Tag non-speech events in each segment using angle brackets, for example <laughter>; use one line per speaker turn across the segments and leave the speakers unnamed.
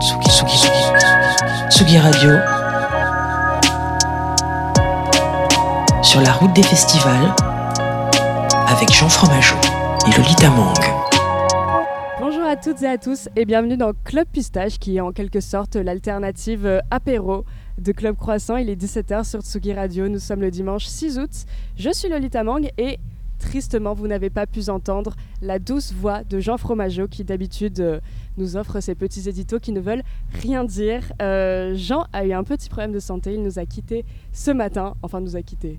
Tsugi, Tsugi, Tsugi, Radio. Sur la route des festivals. Avec Jean Fromageau et Lolita Mang.
Bonjour à toutes et à tous et bienvenue dans Club Pistache qui est en quelque sorte l'alternative euh, apéro de Club Croissant. Il est 17h sur Tsugi Radio. Nous sommes le dimanche 6 août. Je suis Lolita Mang et tristement, vous n'avez pas pu entendre la douce voix de Jean Fromageau qui d'habitude euh, nous offre ces petits éditos qui ne veulent rien dire. Euh, Jean a eu un petit problème de santé. Il nous a quittés ce matin. Enfin, nous a quittés.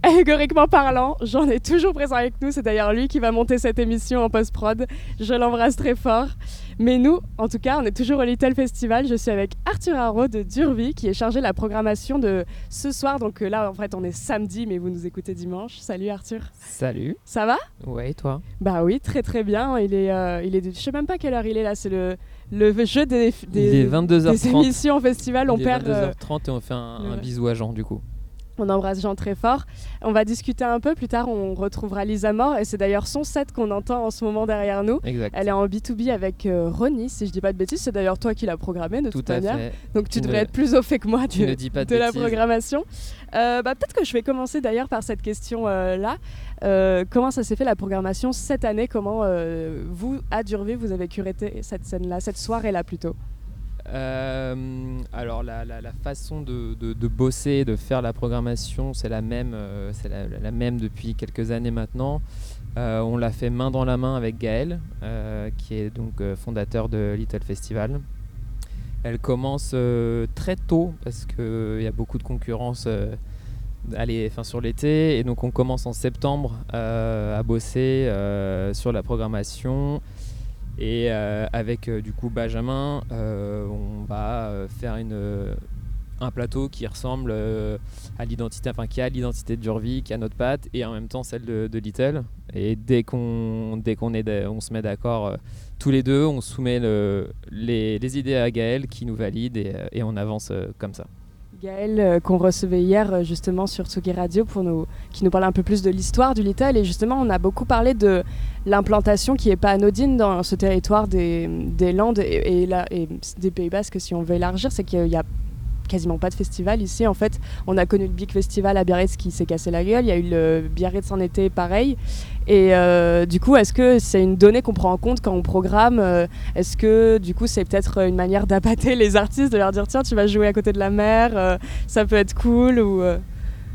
<laughs> Allégoriquement parlant, Jean est toujours présent avec nous. C'est d'ailleurs lui qui va monter cette émission en post-prod. Je l'embrasse très fort. Mais nous, en tout cas, on est toujours au Little Festival. Je suis avec Arthur Haro de Durvie qui est chargé de la programmation de ce soir. Donc euh, là, en fait, on est samedi, mais vous nous écoutez dimanche. Salut Arthur.
Salut.
Ça va?
Ouais, et toi?
Bah oui, très très bien. Il est, euh, il est, je sais même pas quelle heure il est là. C'est le, le jeu des, des,
Il est 22h30.
des émissions au festival. On
Il est
perd. euh,
22h30 et on fait un, bisou à Jean du coup.
On embrasse Jean très fort. On va discuter un peu plus tard. On retrouvera Lisa Mort et c'est d'ailleurs son set qu'on entend en ce moment derrière nous.
Exact.
Elle est en B2B avec euh, Ronnie, si je dis pas de bêtises. C'est d'ailleurs toi qui l'as programmé de
Tout
toute
à
manière.
fait.
Donc tu devrais être plus au fait que moi
tu
de,
ne dis pas de
la programmation. Euh, bah, Peut-être que je vais commencer d'ailleurs par cette question-là. comment ça s'est fait la programmation cette année? Comment euh, vous, à Durvie, vous avez curaté cette scène-là, cette soirée-là plutôt?
Euh, alors la, façon de, bosser, de faire la programmation, c'est la même, euh, c'est la, même depuis quelques années maintenant. Euh, on l'a fait main dans la main avec Gaël, qui est donc fondateur de Little Festival. Elle commence très tôt parce qu'il y a beaucoup de concurrence sur l'été. Et donc on commence en septembre à bosser sur la programmation. Et euh, avec euh, du coup Benjamin, euh, on va faire une, un plateau qui ressemble à l'identité, enfin qui a l'identité de qui a notre patte, et en même temps celle de, Little. Et dès qu'on dès qu'on se met d'accord tous les deux, on soumet le- les, idées à Gaël qui nous valide et, on avance comme ça.
Gaël, euh, qu'on recevait hier euh, justement sur Tsugi Radio, pour nous, qui nous parlait un peu plus de l'histoire du Little. Et justement, on a beaucoup parlé de l'implantation qui n'est pas anodine dans ce territoire des, des Landes et, et et des Pays Basques, si on veut élargir, c'est qu'il y a quasiment pas de festival ici. En fait, on a connu le Big Festival à Biarritz qui s'est cassé la gueule. Il y a eu le Biarritz en été pareil. Et euh, du coup, est-ce que c'est une donnée qu'on prend en compte quand on programme euh, Est-ce que du coup, c'est peut-être une manière d'appâter <laughs> les artistes, de leur dire tiens, tu vas jouer à côté de la mer, euh, ça peut être cool ou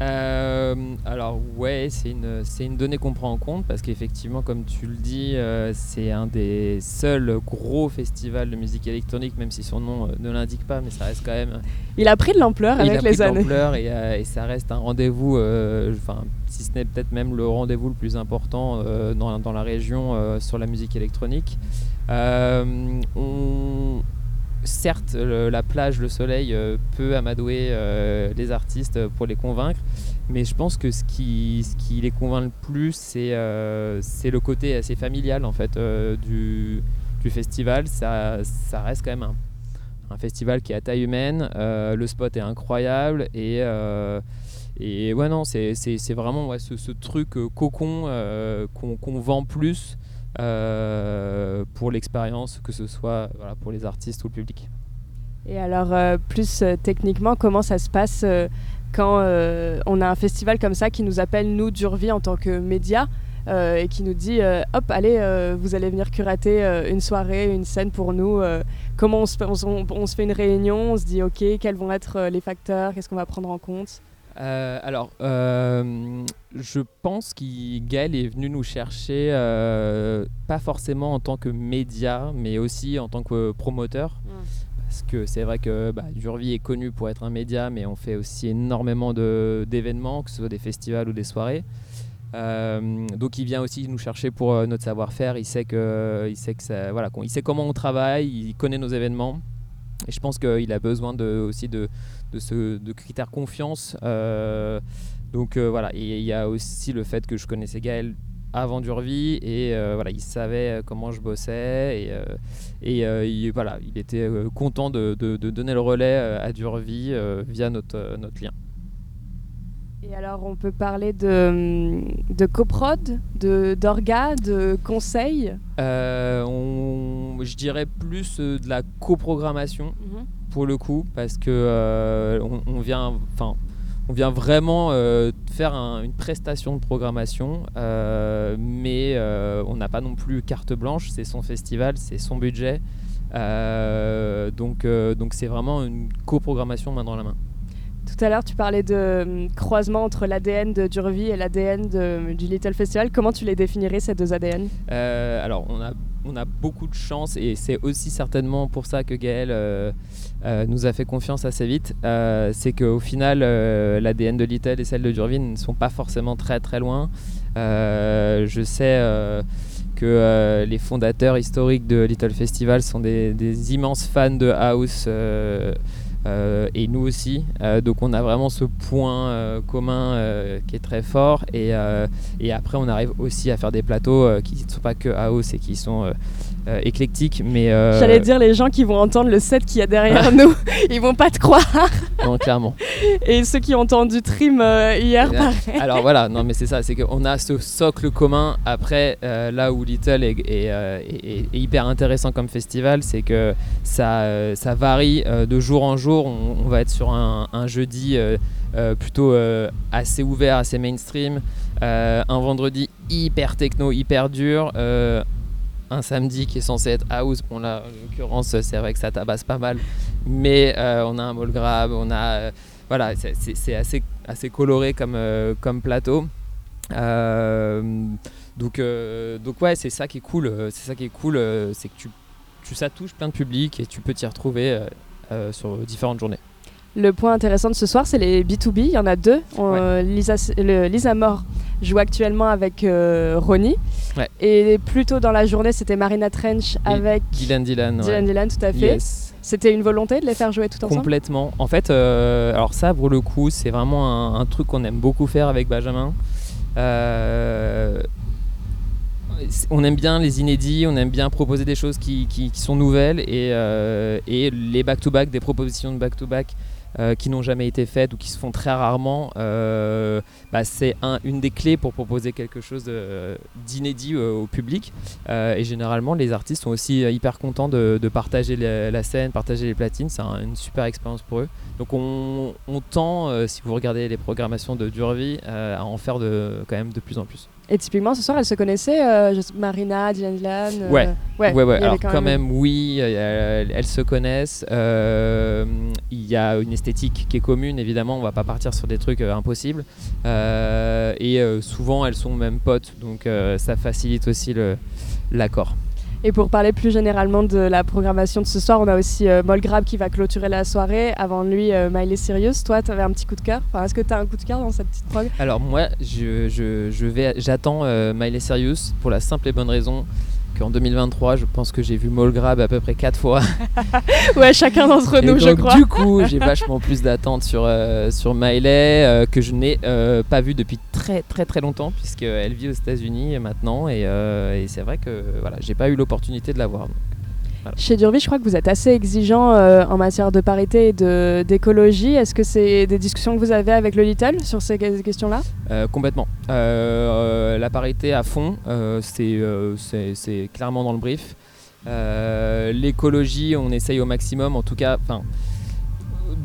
euh,
alors ouais, c'est une, c'est une donnée qu'on prend en compte parce qu'effectivement, comme tu le dis, euh, c'est un des seuls gros festivals de musique électronique, même si son nom euh, ne l'indique pas, mais ça reste quand même...
Il a pris de l'ampleur
il
avec
a pris
les
de
années.
l'ampleur et, et ça reste un rendez-vous, enfin si ce n'est peut-être même le rendez-vous le plus important dans, dans la région sur la musique électronique. On- certes, la plage, le soleil euh, peut amadouer euh, les artistes pour les convaincre, mais je pense que ce qui, les convainc le plus, c'est euh, c'est le côté assez familial en fait du, festival. Ça, reste quand même un, festival qui est à taille humaine. le spot est incroyable et ouais non, c'est vraiment ce, truc cocon qu'on vend plus pour l'expérience, que ce soit pour les artistes ou le public.
Et alors, euh, plus euh, techniquement, comment ça se passe euh, quand euh, on a un festival comme ça qui nous appelle, nous, Durvie, en tant que média, euh, et qui nous dit euh, hop, allez, euh, vous allez venir curater euh, une soirée, une scène pour nous. euh, comment on on, se- fait une réunion, on se dit ok, quels vont être euh, les facteurs, qu'est-ce qu'on va prendre en compte?
Euh, alors, euh, je pense que Gaël est venu nous chercher, euh, pas forcément en tant que média, mais aussi en tant que promoteur. Parce que c'est vrai que bah, Durvie est connu pour être un média, mais on fait aussi énormément d'événements, que ce soit des festivals ou des soirées. Donc il vient aussi nous chercher pour notre savoir-faire. Il sait que, il sait que ça, voilà, qu'on- il sait comment on travaille, il connaît nos événements. Et je pense qu'il a besoin de, aussi de, ce, critères confiance. Euh, donc euh, voilà, il y a aussi le fait que je connaissais Gaël avant Durvie et euh, voilà, il savait comment je bossais et, il, voilà, il était content de, donner le relais à Durvie via notre lien.
Alors, on peut parler de, de coprod, de, d'orga, de conseil?
Euh, on- je dirais plus euh, de la coprogrammation pour le coup parce que euh, on, on vient enfin on vient vraiment euh, faire un- une prestation de programmation mais on n'a pas non plus carte blanche c'est son festival c'est son budget donc donc c'est vraiment une coprogrammation main dans la main
Tout à l'heure, tu parlais de hum, croisement entre l'ADN de Durvie et l'ADN de- du Little Festival. Comment tu les définirais, ces deux ADN
Euh, alors, on a, beaucoup de chance et c'est aussi certainement pour ça que Gaël euh, euh, nous a fait confiance assez vite. Euh, c'est qu'au final, euh, l'ADN de Little et celle de Durvine ne sont pas forcément très très loin. Euh, je sais euh, que euh, les fondateurs historiques de Little Festival sont des, immenses fans de House. euh, euh, et nous aussi, Euh, donc on a vraiment ce point euh, commun qui est très fort. Et, et après, on arrive aussi à faire des plateaux qui ne sont pas que house et qui sont euh, éclectiques. Mais euh,
J'allais dire les gens qui vont entendre le set qu'il y a derrière <laughs> nous, ils vont pas te croire.
non, clairement. <laughs>
Et ceux qui ont entendu Trim euh, hier, pareil.
Alors voilà, non, mais c'est ça, c'est qu'on a ce socle commun. Après, euh, là où Little est, est, est- est hyper intéressant comme festival, c'est que ça, ça varie de jour en jour. On, on va être sur un, un jeudi plutôt assez ouvert, assez mainstream. Un vendredi hyper techno, hyper dur. Un samedi qui est censé être house. Bon là, en l'occurrence, c'est vrai que ça tabasse pas mal. Mais euh, on a un ball grab, on a... euh, voilà, c'est- assez, assez coloré comme, euh, comme plateau. Donc, donc ouais, c'est ça qui est cool. C'est ça qui est cool, c'est que tu, tu, ça touche plein de publics et tu peux t'y retrouver sur différentes journées.
Le point intéressant de ce soir, c'est les B2B. Il y en a deux. On-
Ouais.
Lisa, le- Lisa Moore joue actuellement avec euh, Ronnie.
Ouais.
Et plus tôt dans la journée, c'était Marina Trench avec
Dylan Dylan. ouais.
Dylan Dylan, tout à fait.
Yes.
C'était une volonté de les faire jouer tout ensemble?
Complètement. En fait, euh, alors ça, pour le coup, c'est vraiment un, un truc qu'on aime beaucoup faire avec Benjamin. Euh, on aime bien les inédits, on aime bien proposer des choses qui, qui- qui sont nouvelles et, euh, et les back-to-back, des propositions de back-to-back euh, qui n'ont jamais été faites ou qui se font très rarement, euh, bah, c'est un- une des clés pour proposer quelque chose de- d'inédit euh, au public. Euh, et généralement, les artistes sont aussi euh, hyper contents de, partager la, scène, partager les platines. C'est un- une super expérience pour eux. Donc on, on tend, euh, si vous regardez les programmations de Durvie, euh, à en faire quand même de plus en plus.
Et typiquement, ce soir, elles se connaissaient, euh, Marina, Dylan Dylan euh,
Ouais.
ouais,
Alors quand même, oui, euh, elles, se connaissent. Euh, Il y a une esthétique qui est commune, évidemment. On va pas partir sur des trucs impossibles. Et souvent, elles sont même potes, donc ça facilite aussi l'accord.
Et pour parler plus généralement de la programmation de ce soir, on a aussi euh, Molgrab qui va clôturer la soirée. Avant lui, euh, Miley Cyrus. Toi, tu avais un petit coup de cœur? Enfin, Est-ce que tu as un coup de cœur dans cette petite prog?
Alors moi, je, je- je j'attends euh, Miley Cyrus pour la simple et bonne raison qu'en 2023, je pense que j'ai vu Molgrab à peu près 4 fois. <laughs>
Ouais, chacun d'entre nous, je
donc,
crois.
du coup, j'ai vachement plus d'attentes sur, euh, sur Miley euh, que je n'ai euh, pas vu depuis très très très longtemps puisqu'elle vit aux États-Unis maintenant et, et c'est vrai que voilà, j'ai pas eu l'opportunité de la voir.
Chez Durvie, je crois que vous êtes assez exigeant euh, en matière de parité et d'écologie. Est-ce que c'est des discussions que vous avez avec le Little sur ces que- questions-là?
Euh, complètement. Euh, la parité à fond, c'est clairement dans le brief. L'écologie, on essaye au maximum, en tout cas, enfin,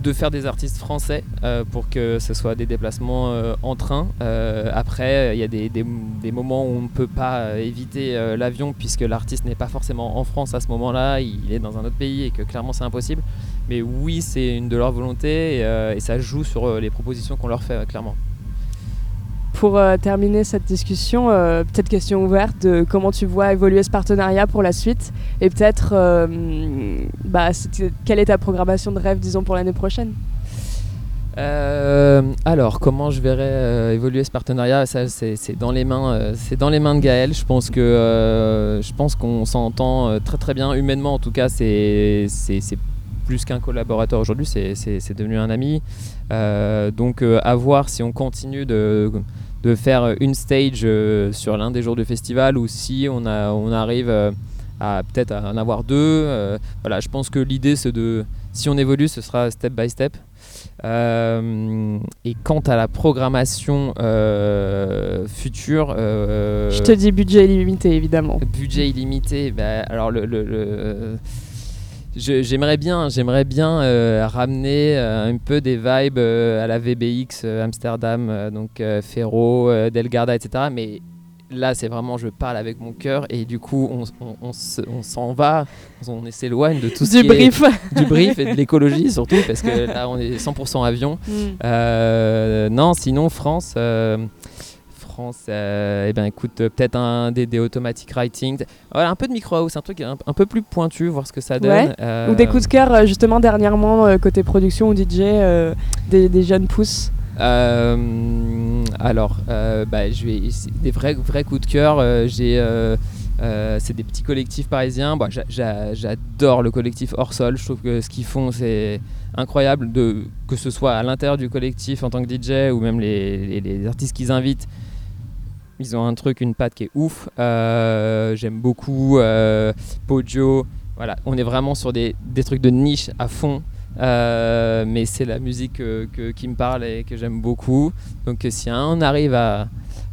de faire des artistes français euh, pour que ce soit des déplacements euh, en train. Euh, après, il y a des, moments où on ne peut pas éviter l'avion puisque l'artiste n'est pas forcément en France à ce moment-là, il est dans un autre pays et que clairement c'est impossible. Mais oui, c'est une de leurs volontés et, ça joue sur les propositions qu'on leur fait, clairement.
Pour euh, terminer cette discussion, euh, peut-être question ouverte de comment tu vois évoluer ce partenariat pour la suite et peut-être euh, bah, quelle est ta programmation de rêve, disons, pour l'année prochaine?
Alors, comment je verrais évoluer ce partenariat? Ça, c'est dans les mains, c'est dans les mains de Gaël. Je pense que, je pense qu'on s'entend très très bien humainement. En tout cas, c'est plus qu'un collaborateur aujourd'hui. C'est devenu un ami. Donc, à voir si on continue de de faire une stage euh, sur l'un des jours du festival ou si on a on arrive euh, à peut-être à en avoir deux. Euh, voilà, je pense que l'idée c'est de si on évolue, ce sera step by step. Euh, et quant à la programmation euh, future, euh,
Je te dis budget illimité, évidemment.
budget illimité, bah, alors le, le- le- je- j'aimerais bien, j'aimerais bien euh, ramener euh, un peu des vibes euh, à la VBX Amsterdam, donc Ferro, Delgarda, etc. Mais là, c'est vraiment, je parle avec mon cœur et du coup, on, on- on se- on s'en va, on s'éloigne de tout ce
Du
qui
brief.
est <laughs> du brief et de l'écologie <laughs> surtout, parce que là, on est 100% avion.
Mm.
Non, sinon France, France, euh, eh ben écoute, euh, peut-être un des, des automatic writing, voilà, un peu de micro house, un truc un, un peu plus pointu, voir ce que ça donne.
Ouais.
Euh,
Ou des coups de cœur, justement, dernièrement, côté production ou DJ, euh, des, des jeunes pousses.
euh, alors, bah, je vais des vrais vrais coups de cœur. J'ai euh, c'est des petits collectifs parisiens. Bon, J'adore le collectif Hors Sol. Je trouve que ce qu'ils font, c'est incroyable. De, que ce soit à l'intérieur du collectif en tant que DJ ou même les, les- les artistes qu'ils invitent. Ils ont un truc, une patte qui est ouf. Euh, J'aime beaucoup euh, Pojo. Voilà, on est vraiment sur des, des trucs de niche à fond. Euh, mais c'est la musique que- qui me parle et que j'aime beaucoup. Donc si on arrive à,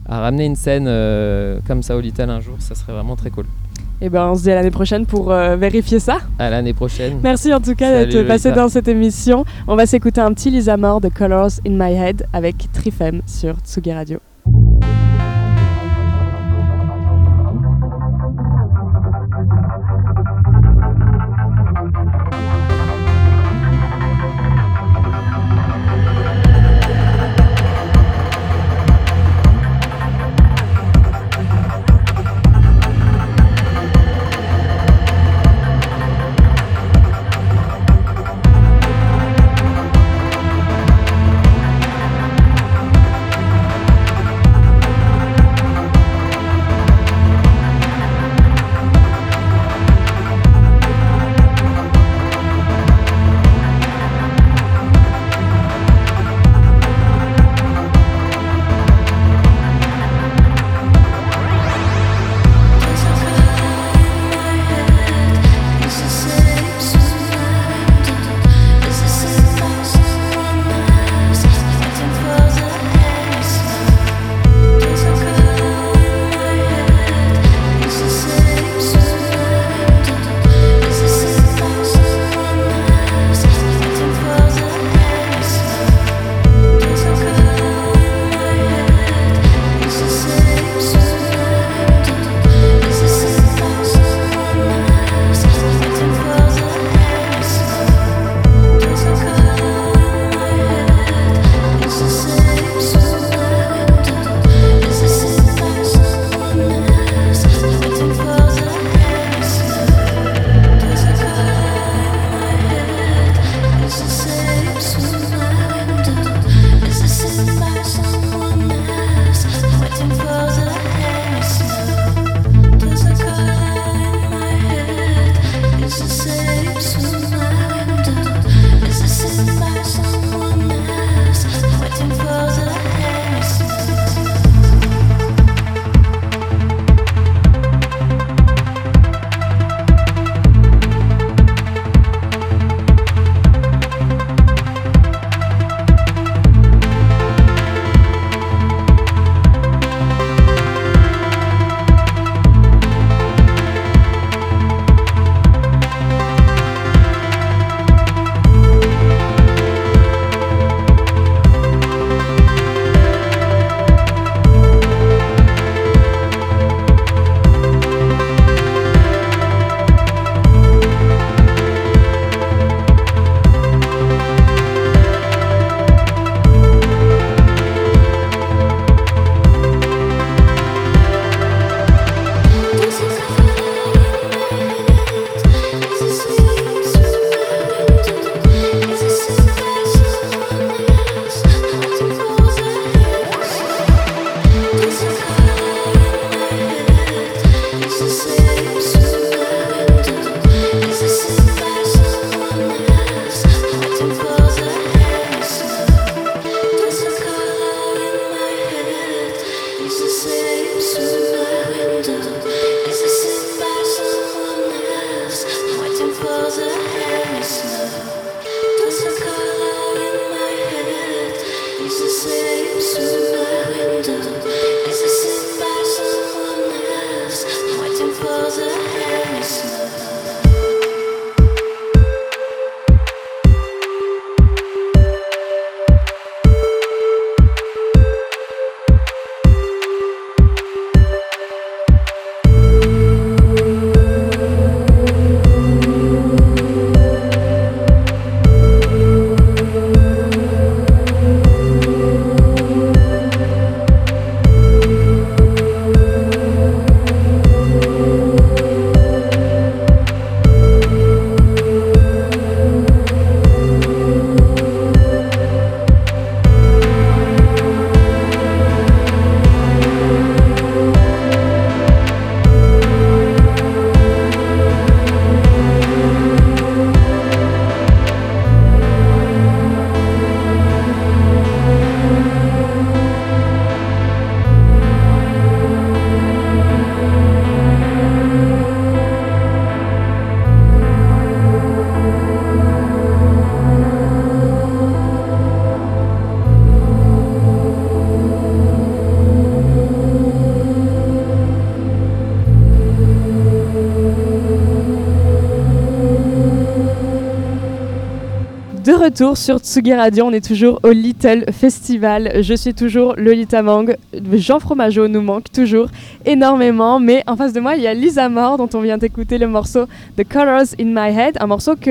à ramener une scène euh, comme ça au Little un jour, ça serait vraiment très cool.
Et ben, on se dit à l'année prochaine pour euh, vérifier ça.
À l'année prochaine.
Merci en tout cas d'être passé dans cette émission. On va s'écouter un petit Lisa Moore de Colors in My Head avec Trifem sur Tsugi Radio. Sur Tsugi Radio, on est toujours au Little Festival. Je suis toujours Lolita Mang. Jean Fromageau nous manque toujours énormément, mais en face de moi, il y a Lisa Moore dont on vient d'écouter le morceau The Colors in My Head, un morceau qui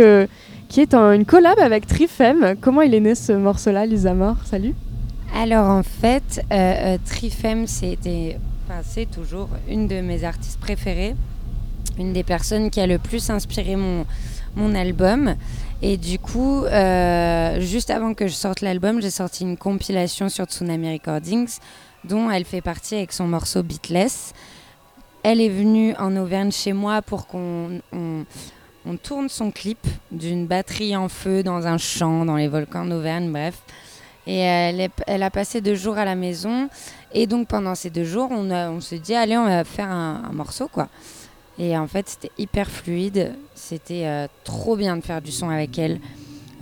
est une collab avec Trifem. Comment il est né ce morceau-là, Lisa Moore Salut.
Alors en fait, euh, euh, Trifem, c'était, c'est toujours une de mes artistes préférées, une des personnes qui a le plus inspiré mon album. Et du coup, euh, juste avant que je sorte l'album, j'ai sorti une compilation sur Tsunami Recordings dont elle fait partie avec son morceau Beatless. Elle est venue en Auvergne chez moi pour qu'on on, tourne son clip d'une batterie en feu dans un champ, dans les volcans d'Auvergne, bref. Et elle, elle, a passé deux jours à la maison. Et donc pendant ces deux jours, on, on s'est dit, allez, on va faire un morceau, quoi. Et en fait, c'était hyper fluide. C'était euh, trop bien de faire du son avec elle.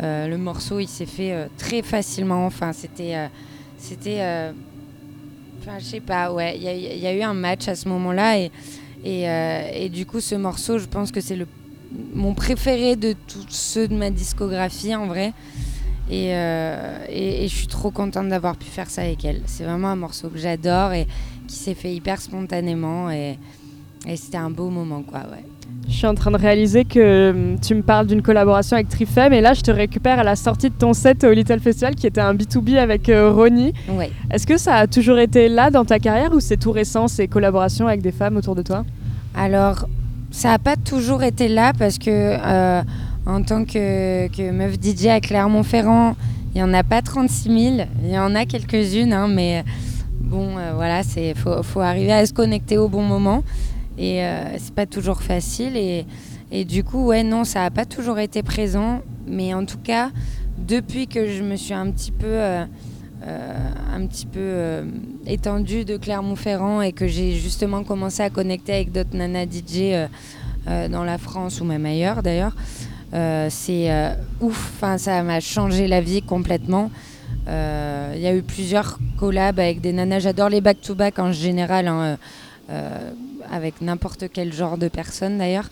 Euh, le morceau, il s'est fait euh, très facilement. Enfin, c'était. c'était enfin, je sais pas, ouais. Il y, a eu un match à ce moment-là. Et, et, et, du coup, ce morceau, je pense que c'est le, mon préféré de tous ceux de ma discographie, en vrai. Et, et, et, je suis trop contente d'avoir pu faire ça avec elle. C'est vraiment un morceau que j'adore et qui s'est fait hyper spontanément. Et, et c'était un beau moment, quoi, ouais.
Je suis en train de réaliser que hum, tu me parles d'une collaboration avec Trifem et là je te récupère à la sortie de ton set au Little Festival qui était un B2B avec euh, Ronnie.
Ouais.
Est-ce que ça a toujours été là dans ta carrière ou c'est tout récent ces collaborations avec des femmes autour de toi?
Alors ça n'a pas toujours été là parce que euh, en tant que, que, meuf DJ à Clermont-Ferrand, il n'y en a pas 36 000, il y en a quelques-unes, hein, mais bon euh, voilà, il faut, faut arriver à se connecter au bon moment. Et euh, c'est pas toujours facile. Et, et, du coup, ouais, non, ça n'a pas toujours été présent. Mais en tout cas, depuis que je me suis un petit peu, euh, euh, un petit peu étendue de Clermont-Ferrand et que j'ai justement commencé à connecter avec d'autres nanas DJ dans la France ou même ailleurs d'ailleurs, c'est ouf. Enfin, ça m'a changé la vie complètement. Il y a eu plusieurs collabs avec des nanas. J'adore les back-to-back en général. Hein, avec n'importe quel genre de personne d'ailleurs.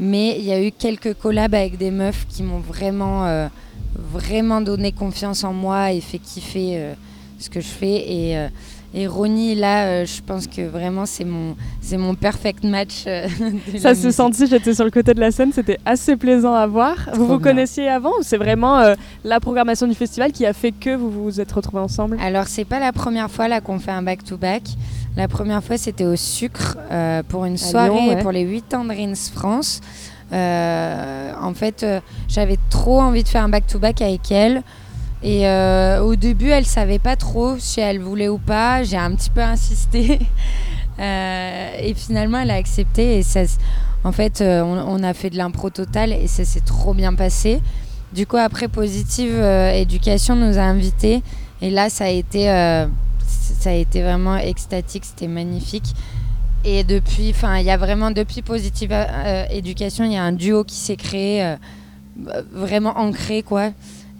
Mais il y a eu quelques collabs avec des meufs qui m'ont vraiment, euh, vraiment donné confiance en moi et fait kiffer euh, ce que je fais. Et, euh, et Ronnie, là, je pense que vraiment c'est mon, c'est mon perfect match. <laughs>
Ça se sentit, j'étais sur le côté de la scène, c'était assez plaisant à voir. vous vous connaissiez avant ou c'est vraiment la programmation du festival qui a fait que vous vous êtes retrouvés ensemble?
Alors c'est pas la première fois là qu'on fait un back-to-back. back to back la première fois, c'était au Sucre euh, pour une soirée pour les 8 ans de Rins France. Euh, en fait, euh, j'avais trop envie de faire un back-to-back avec elle. Et au début, elle savait pas trop si elle voulait ou pas. J'ai un petit peu insisté. <laughs> et finalement, elle a accepté. Et ça, en fait, on, on, a fait de l'impro total et ça s'est trop bien passé. Du coup, après, Positive Éducation nous a invités. Et là, ça a été ça a été vraiment extatique, c'était magnifique. Et depuis, enfin, il y a vraiment depuis Positive euh, Éducation, il y a un duo qui s'est créé, euh, vraiment ancré, quoi.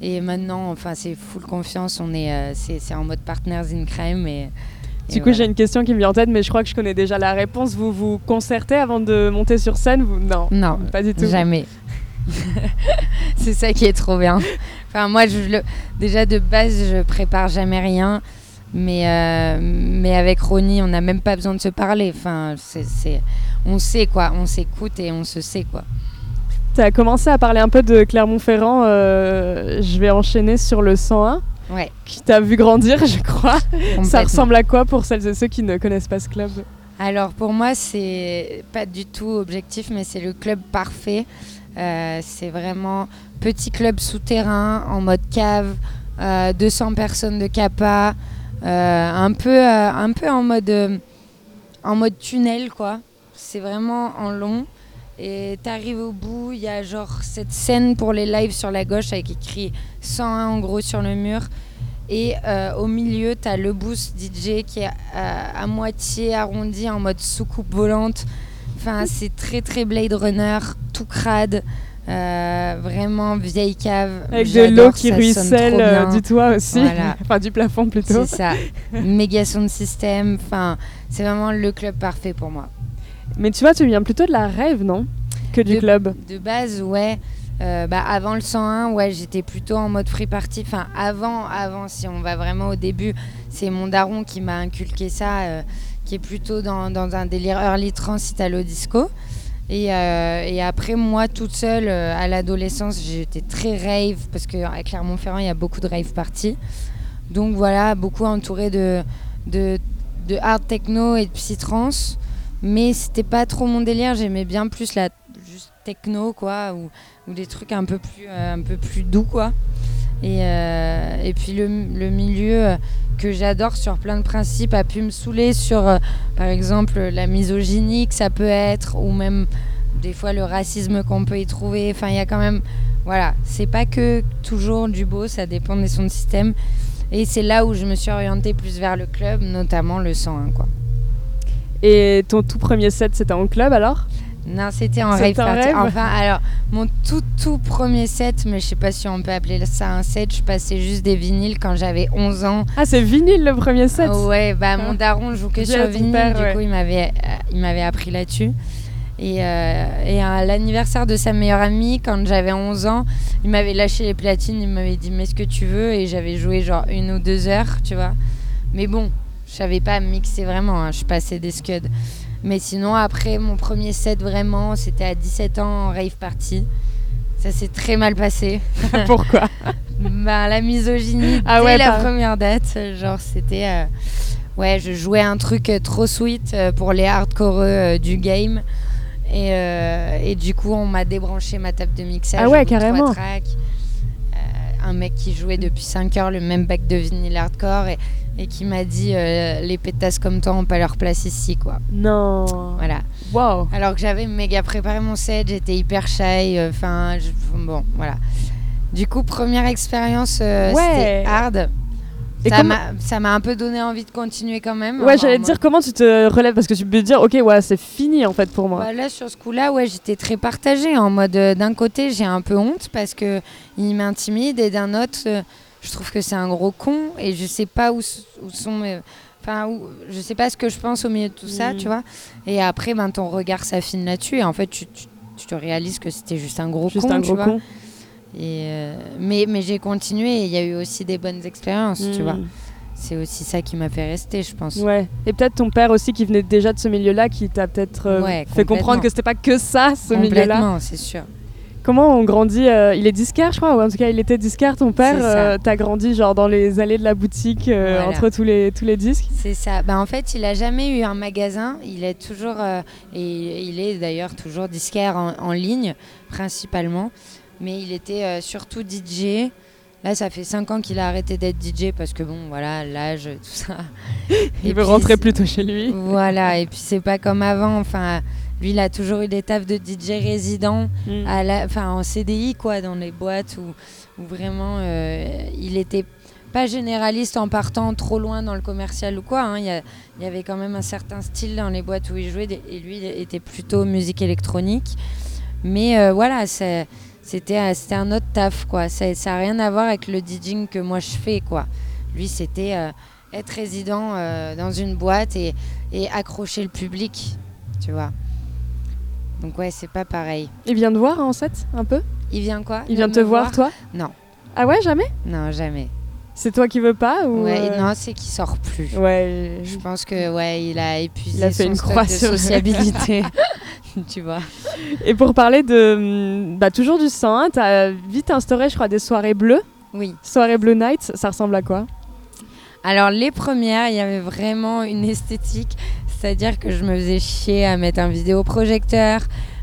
Et maintenant, enfin, c'est full confiance. On est, euh, c'est en mode partners in crime. Et,
du coup, j'ai une question qui me vient en tête, mais je crois que je connais déjà la réponse. Vous vous concertez avant de monter sur scène vous... Non,
non,
pas du tout.
Jamais. <laughs> c'est ça qui est trop bien. Enfin, moi, je, le... déjà de base, je prépare jamais rien. Mais, euh, mais avec Ronnie, on n'a même pas besoin de se parler. Enfin, c'est, on sait quoi, on s'écoute et on se sait quoi.
Tu as commencé à parler un peu de Clermont-Ferrand. Euh, je vais enchaîner sur le 101.
Ouais.
Qui t'a vu grandir, <laughs> je crois. Ça ressemble à quoi pour celles et ceux qui ne connaissent pas ce club?
Alors pour moi, c'est pas du tout objectif, mais c'est le club parfait. Euh, c'est vraiment petit club souterrain en mode cave, 200 personnes de capa. Euh, un, peu, euh, un peu en mode, euh, en mode tunnel, quoi. C'est vraiment en long. Et t'arrives au bout, il y a genre cette scène pour les lives sur la gauche avec écrit 101 en gros sur le mur. Et au milieu, t'as le boost DJ qui est à, moitié arrondi en mode soucoupe volante. Enfin, c'est très très Blade Runner, tout crade. Euh, vraiment vieille cave.
Avec de l'eau qui ruisselle euh, du toit aussi. <laughs> enfin, du plafond plutôt.
C'est ça. Méga sound system. Enfin, c'est vraiment le club parfait pour moi.
Mais tu vois, tu viens plutôt de la rêve, non? Que du club
De base, ouais. Euh, bah, avant le 101, ouais, j'étais plutôt en mode free party. Enfin, avant, avant, si on va vraiment au début, c'est mon daron qui m'a inculqué ça, qui est plutôt dans, dans, un délire early trance italo disco. Et, euh, et, après, moi, toute seule, à l'adolescence, j'étais très rave, parce qu'à Clermont-Ferrand, il y a beaucoup de rave parties. Donc voilà, beaucoup entouré de, de, hard techno et de psy-trance. Mais c'était pas trop mon délire, j'aimais bien plus la juste techno, quoi, ou, ou des trucs un peu plus, euh, un peu plus doux, quoi. Et, euh, et puis le, le milieu que j'adore sur plein de principes a pu me saouler sur, euh, par exemple, la misogynie que ça peut être, ou même des fois le racisme qu'on peut y trouver. Enfin, il y a quand même. Voilà, c'est pas que toujours du beau, ça dépend des sons de système. Et c'est là où je me suis orientée plus vers le club, notamment le 101. Quoi.
Et ton tout premier set, c'était en club alors?
Non, c'était en rave party.
Rêve
enfin, alors, mon tout tout premier set, mais je sais pas si on peut appeler ça un set, je passais juste des vinyles quand j'avais 11 ans.
Ah, c'est vinyle le premier set
Ouais, bah mon daron joue que sur vinyle,
père,
du
ouais.
coup il m'avait, euh, il m'avait appris là-dessus. Et, euh, et à l'anniversaire de sa meilleure amie, quand j'avais 11 ans, il m'avait lâché les platines, il m'avait dit mets ce que tu veux? Et j'avais joué genre une ou deux heures, tu vois. Mais bon, je savais pas mixer vraiment, hein, je passais des scuds. Mais sinon, après, mon premier set vraiment, c'était à 17 ans en rave party. Ça s'est très mal passé. <laughs>
Pourquoi <laughs>
bah, la misogynie
Ah
dès
ouais,
la première date. Genre, c'était. euh, Ouais, je jouais un truc euh, trop sweet euh, pour les hardcoreux du game. Et, euh, et du coup, on m'a débranché ma table de mixage.
Ah ouais,
trois
carrément.
tracks. Euh, un mec qui jouait depuis 5 heures le même bac de vinyle hardcore et, et qui m'a dit euh, les pétasses comme toi ont pas leur place ici, quoi.
Non.
Voilà.
Waouh.
Alors que j'avais méga préparé mon set, j'étais hyper shy. euh, Enfin, bon, voilà. Du coup, première expérience, euh,
Ouais.
c'était hard.
Et
Ça
comment-
m'a- un peu donné envie de continuer quand même.
Ouais,
En
j'allais te dire comment tu te relèves parce que tu peux te dire, ok, ouais, c'est fini en fait pour moi.
Bah, là, sur ce coup-là, ouais, j'étais très partagée. En mode, d'un côté, j'ai un peu honte parce que il m'intimide, et d'un autre, je trouve que c'est un gros con et je sais pas où, où sont mes. Enfin, où- je sais pas ce que je pense au milieu de tout ça,
Mhm.
tu vois. Et après, ben, ton regard s'affine là-dessus et en fait, tu, tu- tu te réalises que c'était juste un gros
Juste
con,
un
tu
gros
vois.
con.
Et euh, mais mais j'ai continué et il y a eu aussi des bonnes expériences, tu
Mm.
vois. C'est aussi ça qui m'a fait rester, je pense.
Ouais. Et peut-être ton père aussi qui venait déjà de ce milieu-là qui t'a peut-être euh,
Ouais,
fait comprendre que c'était pas que ça, ce milieu-là.
Complètement, c'est sûr.
Comment on grandit euh, Il est disquaire, je crois, ou en tout cas, il était disquaire, ton père. Euh, T'as grandi genre dans les allées de la boutique euh,
Voilà.
entre tous les, tous les disques?
C'est ça. Bah, en fait, il a jamais eu un magasin. Il est toujours, et il est d'ailleurs toujours disquaire en, en ligne, principalement. Mais il était surtout DJ. Là, ça fait 5 ans qu'il a arrêté d'être DJ parce que, bon, voilà, l'âge, tout ça. <laughs>
Il
Et
veut
puis,
rentrer plutôt chez lui.
Voilà, et puis c'est pas comme avant. Enfin, lui, il a toujours eu des tafs de DJ résident.
Mm.
à la, enfin, en CDI, quoi, dans les boîtes où, où vraiment euh, il était pas généraliste en partant trop loin dans le commercial ou quoi. hein. Il y, a- il y avait quand même un certain style dans les boîtes où il jouait et lui il était plutôt musique électronique. Mais euh, voilà, euh, c'était un autre taf, quoi. Ça n'a rien à voir avec le DJing que moi je fais, quoi. Lui, c'était euh, être résident euh, dans une boîte et, et accrocher le public, tu vois. Donc ouais, c'est pas pareil.
Il vient te voir en set, un peu?
Il vient quoi?
Il vient te voir, toi?
Non.
Ah ouais, jamais?
Non, jamais.
C'est toi qui veux pas ou
Ouais,
euh,
non, c'est qu'il sort plus.
Ouais.
Je pense que ouais, il a épuisé
Il a fait
son
une
stock
croix
de sociabilité. <laughs> <laughs> tu vois.
Et pour parler de. Bah, toujours du 101, t'as vite instauré, je crois, des soirées bleues.
Oui.
Soirée Blue Night, ça ressemble à quoi?
Alors les premières, il y avait vraiment une esthétique, c'est-à-dire que je me faisais chier à mettre un vidéoprojecteur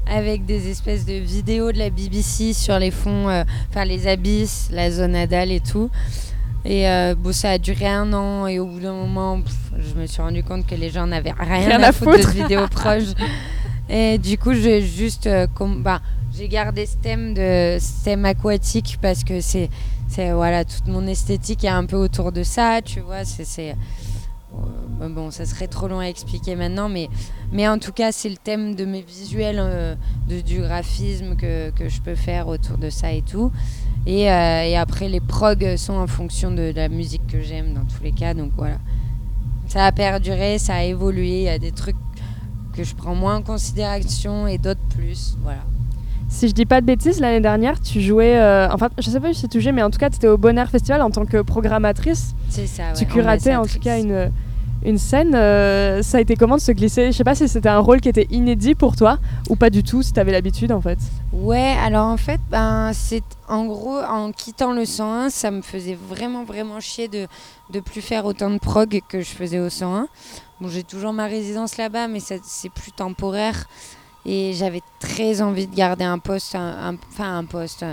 avec des espèces de vidéos de la BBC sur les fonds, euh, enfin les abysses, la zone Adal et tout. Et euh, bon, ça a duré un an et au bout d'un moment, pff, je me suis rendu compte que les gens n'avaient rien,
Rien
à,
à
foutre, de
foutre.
ce vidéo proche. Et du coup, j'ai juste, euh, bah, j'ai gardé ce thème de ce thème aquatique parce que c'est, c'est voilà, toute mon esthétique est un peu autour de ça, tu vois. C'est, bon, ça serait trop long à expliquer maintenant, mais, mais en tout cas, c'est le thème de mes visuels, euh, de, du graphisme que, que je peux faire autour de ça et tout. Et, euh, et après, les progs sont en fonction de, la musique que j'aime dans tous les cas. Donc voilà. Ça a perduré, ça a évolué. Il y a des trucs que je prends moins en considération et d'autres plus. Voilà.
Si je dis pas de bêtises, l'année dernière, tu jouais. euh, enfin, je sais pas si tu jouais, mais en tout cas, tu étais au Bonheur Festival en tant que programmatrice.
C'est ça.
tu
ouais,
curatais en tout cas une, une scène. euh, ça a été comment de se glisser? Je sais pas si c'était un rôle qui était inédit pour toi ou pas du tout, si tu avais l'habitude en fait.
Ouais, alors en fait, ben, c'est en gros, en quittant le 101, ça me faisait vraiment, vraiment chier de de plus faire autant de prog que je faisais au 101. Bon, j'ai toujours ma résidence là-bas, mais c'est plus temporaire. Et j'avais très envie de garder un poste, enfin un, poste,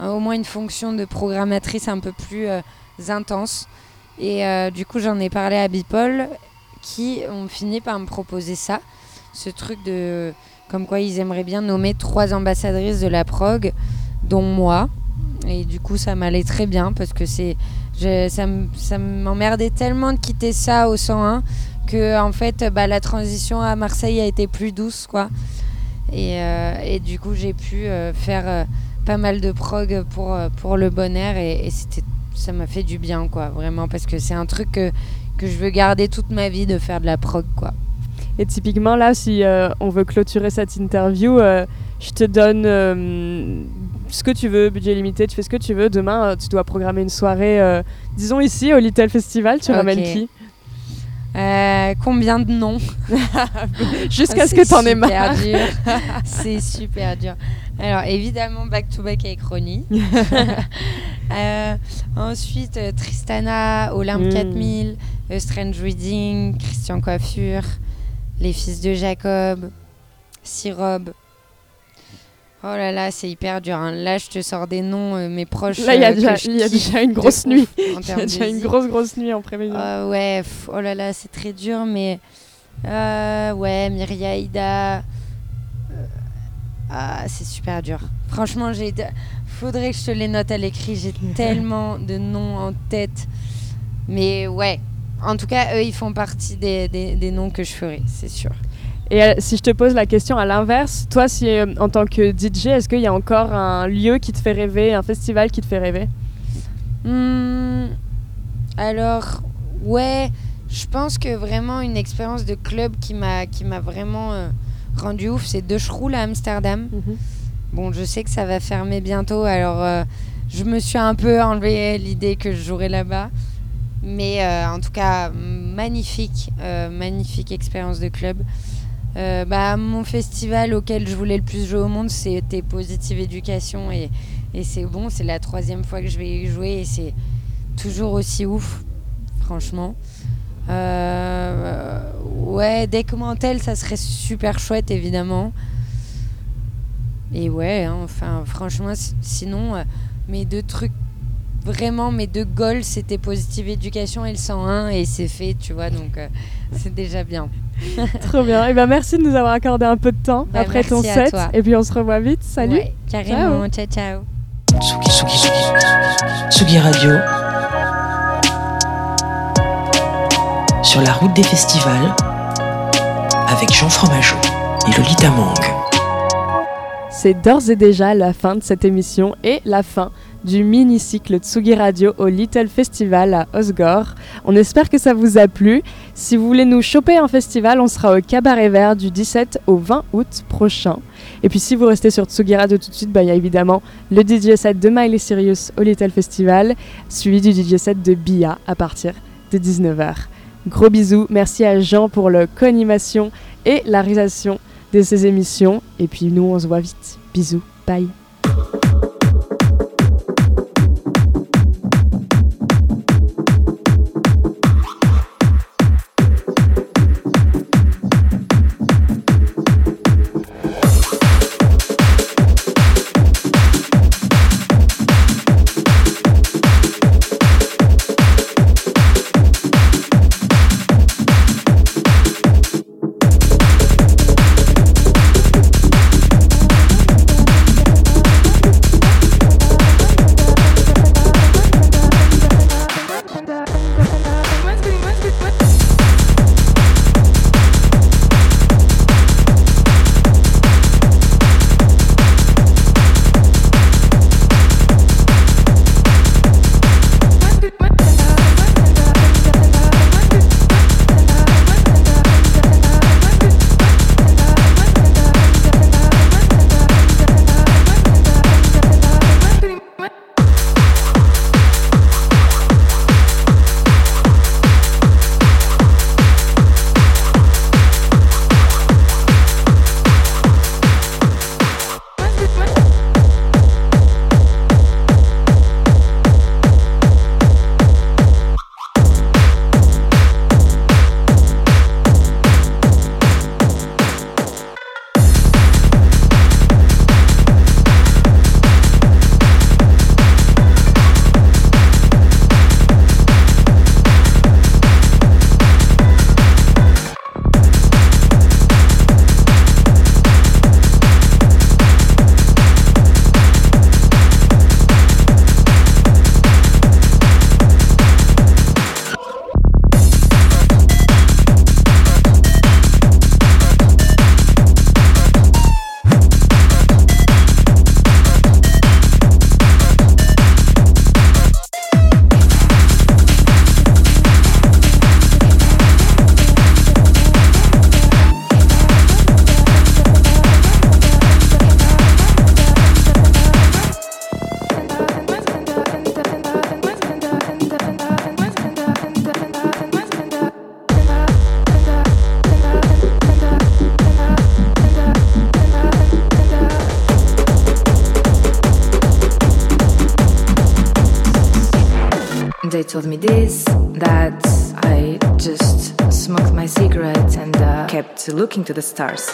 au moins une fonction de programmatrice un peu plus euh, intense. Et euh, du coup, j'en ai parlé à Bipol, qui ont fini par me proposer ça, ce truc de comme quoi ils aimeraient bien nommer trois ambassadrices de la prog, dont moi. Et du coup, ça m'allait très bien parce que c'est, ça m'emmerdait tellement de quitter ça au 101 que en fait, bah, la transition à Marseille a été plus douce, quoi. Et, euh, et du coup, j'ai pu euh, faire pas mal de prog pour, pour le bon air et, et c'était, ça m'a fait du bien, quoi, vraiment, parce que c'est un truc que, que je veux garder toute ma vie de faire de la prog, quoi.
Et typiquement là, si euh, on veut clôturer cette interview, euh, je te donne euh, ce que tu veux, budget limité, tu fais ce que tu veux. Demain, tu dois programmer une soirée, disons ici au Little Festival, tu
Ok.
ramènes qui?
Euh, combien de noms? <laughs>
Jusqu'à
Ah,
ce que
c'est
t'en aies marre. <laughs>
c'est super dur. Alors évidemment back to back avec Ronnie. <laughs> Euh, ensuite euh, Tristana, Olympe
Mm.
4000, A Strange Reading, Christian Coiffure, Les Fils de Jacob, Sirob. Oh là là, c'est hyper dur. hein. Là, je te sors des noms, euh, mes proches.
Là, il y a
euh,
déjà- y a une grosse nuit. Il y a déjà une <laughs> grosse, grosse nuit en prévision.
Euh, ouais, pff, oh là là, c'est très dur, mais euh, ouais, Myria Ida, euh, ah, c'est super dur. Franchement, j'ai, faudrait que je te les note à l'écrit. J'ai <laughs> tellement de noms en tête, mais ouais. En tout cas, eux, ils font partie des, des, des noms que je ferai, c'est sûr.
Et euh, si je te pose la question à l'inverse, toi, si euh, en tant que DJ, est-ce qu'il y a encore un lieu qui te fait rêver, un festival qui te fait rêver?
Hmm, alors, ouais, je pense que vraiment une expérience de club qui m'a qui m'a vraiment euh, rendu ouf, c'est De Schroel à Amsterdam. Bon, je sais que ça va fermer bientôt, alors euh, je me suis un peu enlevé l'idée que je jouerais là-bas. Mais euh, en tout cas, magnifique, euh, magnifique expérience de club. Bah, mon festival auquel je voulais le plus jouer au monde, c'était Positive Education. Et, et c'est bon, c'est la troisième fois que je vais y jouer et c'est toujours aussi ouf, franchement. Euh, ouais, Deckmantel, ça serait super chouette, évidemment. Et ouais, hein, enfin, franchement, si- sinon, euh, mes deux trucs, vraiment, mes deux goals, c'était Positive Education et le 101, et c'est fait, tu vois, donc euh, c'est déjà bien.
Trop bien. Et ben merci de nous avoir accordé un peu de temps
Bah,
après ton set.
toi.
Et puis on se revoit vite. Salut.
Ouais, carrément, ciao, ciao.
Tsugi, Tsugi, Tsugi, Tsugi Radio. Sur la route des festivals. Avec Jean Fromageau et Lolita Mang.
C'est d'ores et déjà la fin de cette émission et la fin du mini-cycle Tsugi Radio au Little Festival à Osgore. On espère que ça vous a plu. Si vous voulez nous choper en festival, on sera au Cabaret Vert du 17 au 20 août prochain. Et puis si vous restez sur Tsugi Radio tout de suite, bah, il y a évidemment le DJ set de Miley Cyrus au Little Festival, suivi du DJ set de Bia à partir de 19h. Gros bisous, merci à Jean pour le co-animation et la réalisation de ces émissions. Et puis nous, on se voit vite. Bisous, bye.
They told me this, that. I just smoked my cigarette and uh, kept looking to the stars.